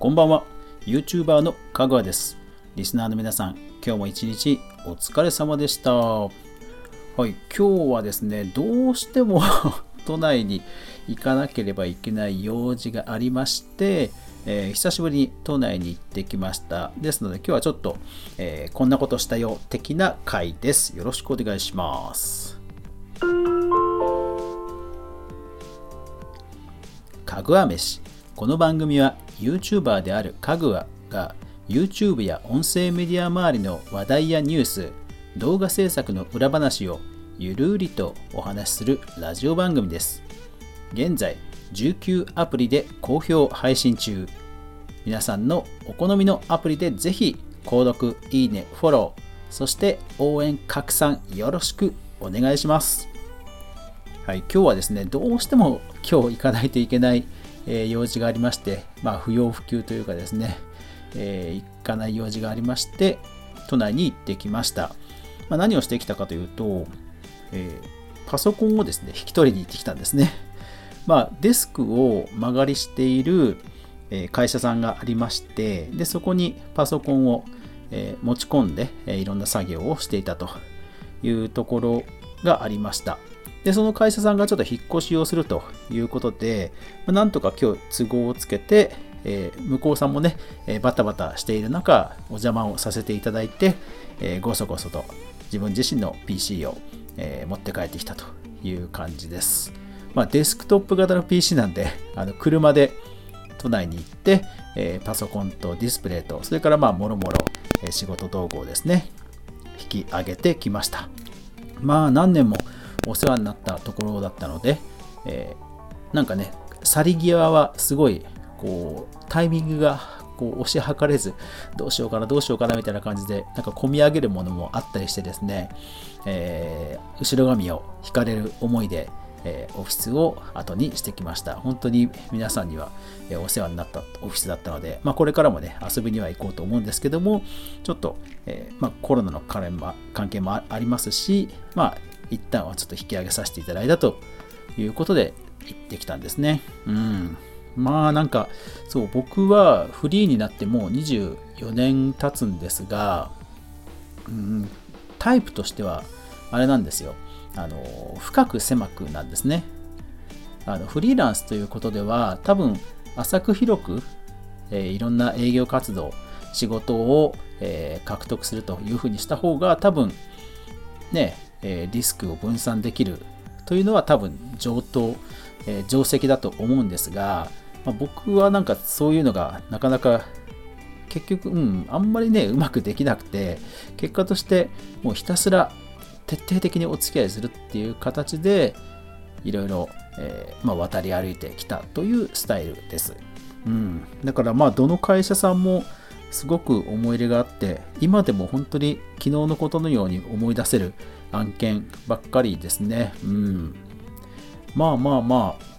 こんばんは YouTuber のかぐわですリスナーの皆さん今日も一日お疲れ様でしたはい今日はですねどうしても 都内に行かなければいけない用事がありましてえー、久しぶりに都内に行ってきました。ですので今日はちょっと、えー、こんなことしたよ的な回です。よろしくお願いします。かぐわ飯。この番組は YouTuber であるかぐわが YouTube や音声メディア周りの話題やニュース、動画制作の裏話をゆるりとお話しするラジオ番組です。現在、19アプリで好評配信中。皆さんのお好みのアプリでぜひ購読、いいね、フォロー、そして応援拡散よろしくお願いします。はい、今日はですね、どうしても今日行かないといけない、えー、用事がありまして、まあ、不要不急というかですね、えー、行かない用事がありまして、都内に行ってきました。まあ、何をしてきたかというと、えー、パソコンをですね、引き取りに行ってきたんですね。まあ、デスクを間借りしている会社さんがありましてでそこにパソコンを持ち込んでいろんな作業をしていたというところがありましたでその会社さんがちょっと引っ越しをするということでなんとか今日都合をつけてえー、向こうさんもね、えー、バタバタしている中、お邪魔をさせていただいて、えー、ごそごそと自分自身の PC を、え持って帰ってきたという感じです。まあ、デスクトップ型の PC なんで、あの車で都内に行って、えー、パソコンとディスプレイと、それからまあもろもろ仕事道具をですね、引き上げてきました。まあ何年もお世話になったところだったので、えー、なんかね、去り際はすごいこうタイミングがこう押し量れずどうしようかなどうしようかなみたいな感じでなんか込み上げるものもあったりしてですね、えー、後ろ髪を引かれる思いでえオフィスを後にしてきました。本当に皆さんには、えお世話になったオフィスだったので、まあ、これからもね、遊びには行こうと思うんですけども、ちょっと、えまあ、コロナの関係もありますし、まあ、一旦はちょっと引き上げさせていただいたということで行ってきたんですね。うん。まあなんか、そう、僕はフリーになってもう24年経つんですが、うん、タイプとしては、あれなんですよ。あの深く狭くなんですねあのフリーランスということでは多分浅く広く、えー、いろんな営業活動仕事を、えー、獲得するというふうにした方が多分ね、えー、リスクを分散できるというのは多分上等、え定石だと思うんですが、まあ、僕はなんかそういうのがなかなか結局、うん、あんまりね、うまくできなくて、結果としてもうひたすら徹底的にお付き合いするっていう形でいろいろ、えー、まあ、渡り歩いてきたというスタイルです。うん、だからまあどの会社さんもすごく思い入れがあって今でも本当に昨日のことのように思い出せる案件ばっかりですね。うん、まあまあまあ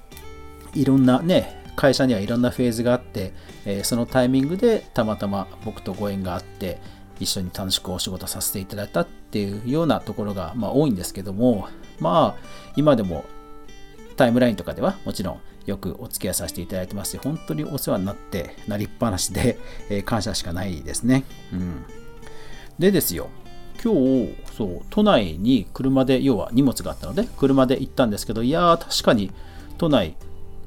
いろんなね会社にはいろんなフェーズがあって、えー、そのタイミングでたまたま僕とご縁があって一緒に楽しくお仕事させていただいたっていうようなところが、まあ、多いんですけどもまあ今でもタイムラインとかではもちろんよくお付き合いさせていただいてますし本当にお世話になってなりっぱなしで、えー、感謝しかないですね、うん、でですよ。今日そう都内に車で要は荷物があったので車で行ったんですけどいやー確かに都内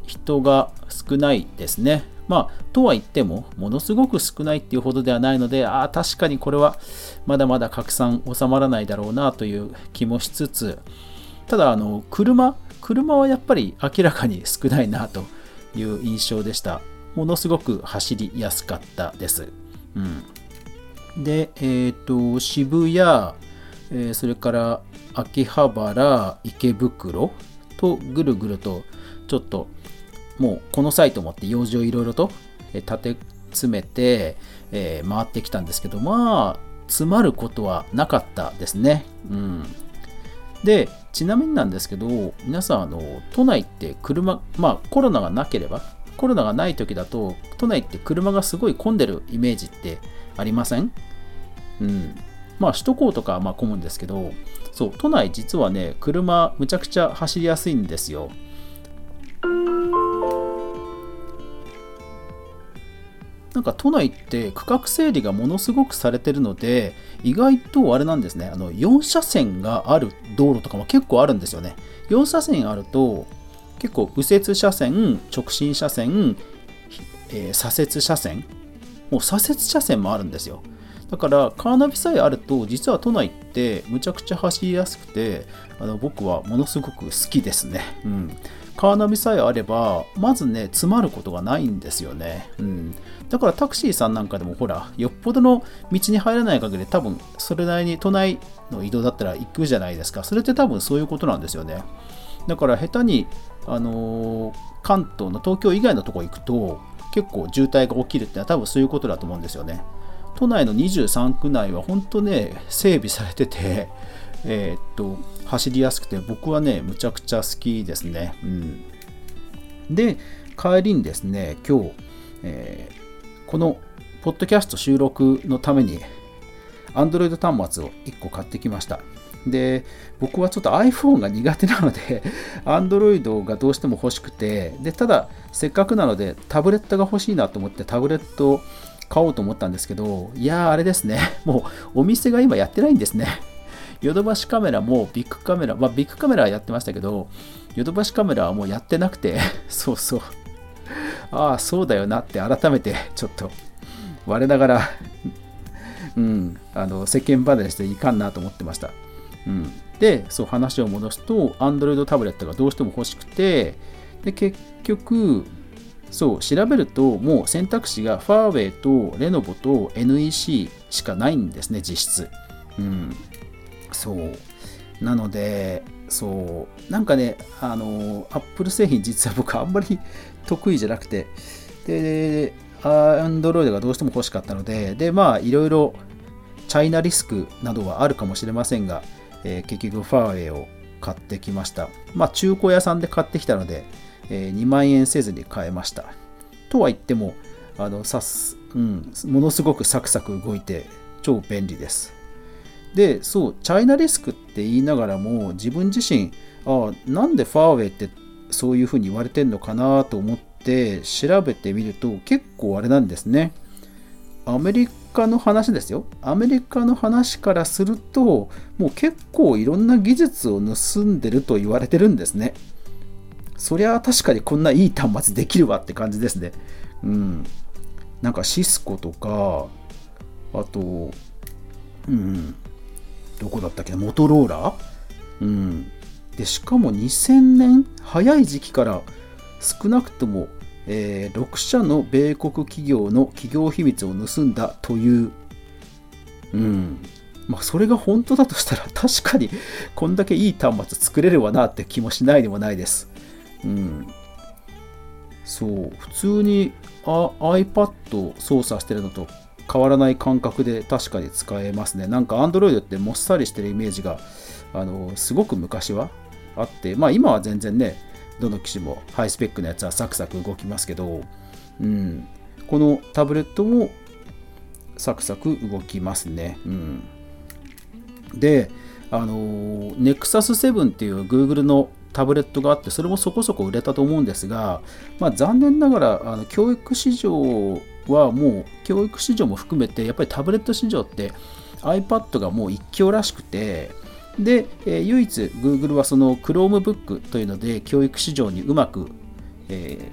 人が少ないですねまあ、とは言っても、ものすごく少ないっていうほどではないので、ああ、確かにこれはまだまだ拡散収まらないだろうなという気もしつつ、ただ、あの、車、車はやっぱり明らかに少ないなという印象でした。ものすごく走りやすかったです。うん。で、えっ、ー、と、渋谷、えー、それから秋葉原、池袋とぐるぐるとちょっともうこの際と思って用事をいろいろと立て詰めて、えー、回ってきたんですけど、まあ、詰まることはなかったですね。うん。で、ちなみになんですけど、皆さん、あの、都内って車、まあコロナがなければ、コロナがない時だと、都内って車がすごい混んでるイメージってありません？うん。まあ首都高とかまあ混むんですけど、そう、都内実はね、車むちゃくちゃ走りやすいんですよ。なんか都内って区画整理がものすごくされてるので、意外とあれなんですね、あの4車線がある道路とかも結構あるんですよね。4車線あると、結構右折車線、直進車線、えー、左折車線、もう左折車線もあるんですよ。だからカーナビさえあると実は都内ってむちゃくちゃ走りやすくてあの僕はものすごく好きですね。うん、カーナビさえあればまずね詰まることがないんですよね。うん、だからタクシーさんなんかでもほらよっぽどの道に入らない限り多分それなりに都内の移動だったら行くじゃないですか。それって多分そういうことなんですよね。だから下手に、あのー、関東の東京以外のとこ行くと結構渋滞が起きるってのは多分そういうことだと思うんですよね。都内の23区内は本当ね、整備されてて、えー、っと、走りやすくて、僕はね、むちゃくちゃ好きですね。うん、で、帰りにですね、今日、えー、このポッドキャスト収録のために、Android 端末を1個買ってきました。で、僕はちょっと iPhone が苦手なので、Android がどうしても欲しくて、で、ただ、せっかくなので、タブレットが欲しいなと思って、タブレット買おうと思ったんですけど、いやー、あれですね、もうお店が今やってないんですね。ヨドバシカメラもビッグカメラ、まあ、ビッグカメラはやってましたけど、ヨドバシカメラはもうやってなくて、そうそう。ああ、そうだよなって改めてちょっと我ながらうん、あの世間離れしていかんなと思ってました。うん、で、そう話を戻すと、Android タブレットがどうしても欲しくて、で結局、そう調べるともう選択肢がファーウェイとレノボと NEC しかないんですね実質。うん。そう。なのでそう。なんかねあのアップル製品実は僕あんまり得意じゃなくてでアンドロイドがどうしても欲しかったのででまあいろいろチャイナリスクなどはあるかもしれませんが、えー、結局ファーウェイを買ってきましたまあ中古屋さんで買ってきたのでえ2万円せずに買えました。とは言っても、あのさすうん、ものすごくサクサク動いて超便利です。で、そう、チャイナリスクって言いながらも自分自身、あなんでファーウェイってそういうふうに言われてんのかなと思って調べてみると結構あれなんですね。アメリカの話ですよ。アメリカの話からすると、もう結構いろんな技術を盗んでると言われてるんですね。そりゃ確かにこんないい端末できるわって感じですね。うん。なんかシスコとか、あと、うん、どこだったっけモトローラ？うん。で、しかも2000年、早い時期から少なくとも、えー、6社の米国企業の企業秘密を盗んだという、うん。まあ、それが本当だとしたら 確かにこんだけいい端末作れるわなって気もしないでもないです。うん。そう、普通にあ iPad を操作してるのと変わらない感覚で確かに使えますね。なんか Android ってもっさりしてるイメージが、あの、すごく昔はあって、まあ今は全然ね、どの機種もハイスペックのやつはサクサク動きますけど、うん、このタブレットもサクサク動きますね。うん、で、あの、Nexus 7っていう Google のタブレットがあってそれもそこそこ売れたと思うんですが、まあ、残念ながらあの教育市場はもう教育市場も含めてやっぱりタブレット市場って iPad がもう一強らしくてで、え、唯一 Google はその Chromebook というので教育市場にうまく、え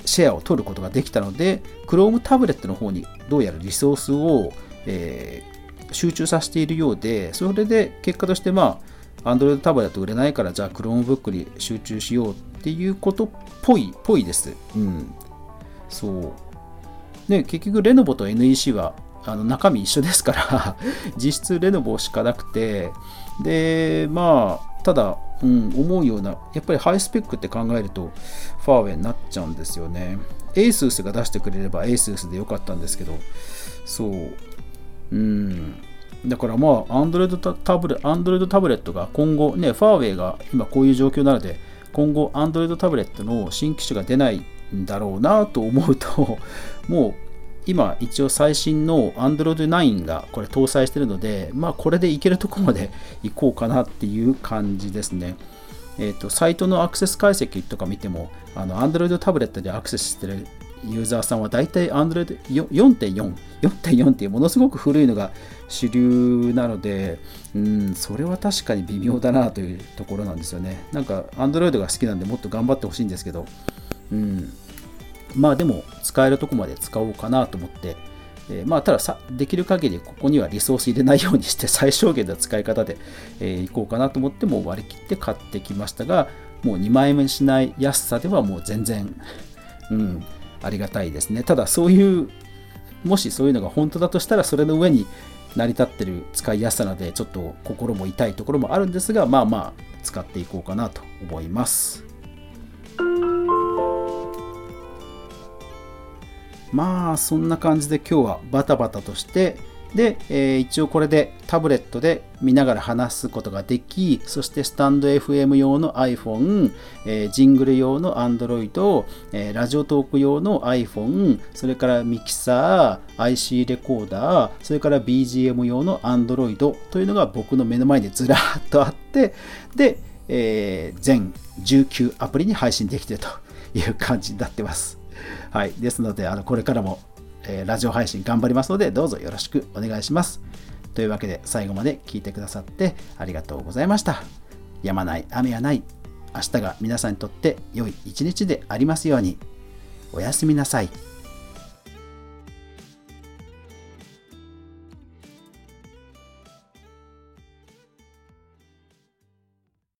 ー、シェアを取ることができたので Chrome タブレットの方にどうやらリソースを、えー、集中させているようでそれで結果としてまあ Android タブレット売れないから、じゃあ Chromebook に集中しようっていうことっぽい、ぽいです。うん。そう。で、結局、レノボと NEC はあの中身一緒ですから 実質レノボしかなくて、で、まあ、ただ、うん、思うような、やっぱりハイスペックって考えると、ファーウェイになっちゃうんですよね。ASUS が出してくれれば ASUS でよかったんですけど、そう、うん、だからまあ、Android タブレットが今後、ね、ファーウェイが今こういう状況なので、今後 Android タブレットの新機種が出ないんだろうなと思うと、もう今一応最新の Android 9がこれ搭載してるので、まあこれでいけるとこまで行こうかなっていう感じですね。えっ、ー、と、サイトのアクセス解析とか見ても、あの Android タブレットでアクセスしてるユーザーさんは大体 Android 4.4、4.4っていうものすごく古いのが主流なので、うん、それは確かに微妙だなというところなんですよね。なんか Android が好きなんでもっと頑張ってほしいんですけど、うん、まあでも使えるとこまで使おうかなと思って、えー、まあたださできる限りここにはリソース入れないようにして 最小限の使い方で、えー、いこうかなと思ってもう割り切って買ってきましたがもう2万円しない安さではもう全然、うん、ありがたいですね。ただそういうもしそういうのが本当だとしたらそれの上に成り立ってる使いやすさなのでちょっと心も痛いところもあるんですがまあまあ使っていこうかなと思います。まあそんな感じで今日はバタバタとしてで、えー、一応これでタブレットで見ながら話すことができ、そしてスタンド FM 用の iPhone、えー、ジングル用の Android、えー、ラジオトーク用の iPhone、それからミキサー、IC レコーダー、それから BGM 用の Android というのが僕の目の前にずらっとあって、で、え、全19アプリに配信できてるという感じになってます。はい。ですので、あのこれからも、えー、ラジオ配信頑張りますので、どうぞよろしくお願いします。というわけで、最後まで聞いてくださってありがとうございました。やまない、雨はない。明日が皆さんにとって良い一日でありますように。おやすみなさい。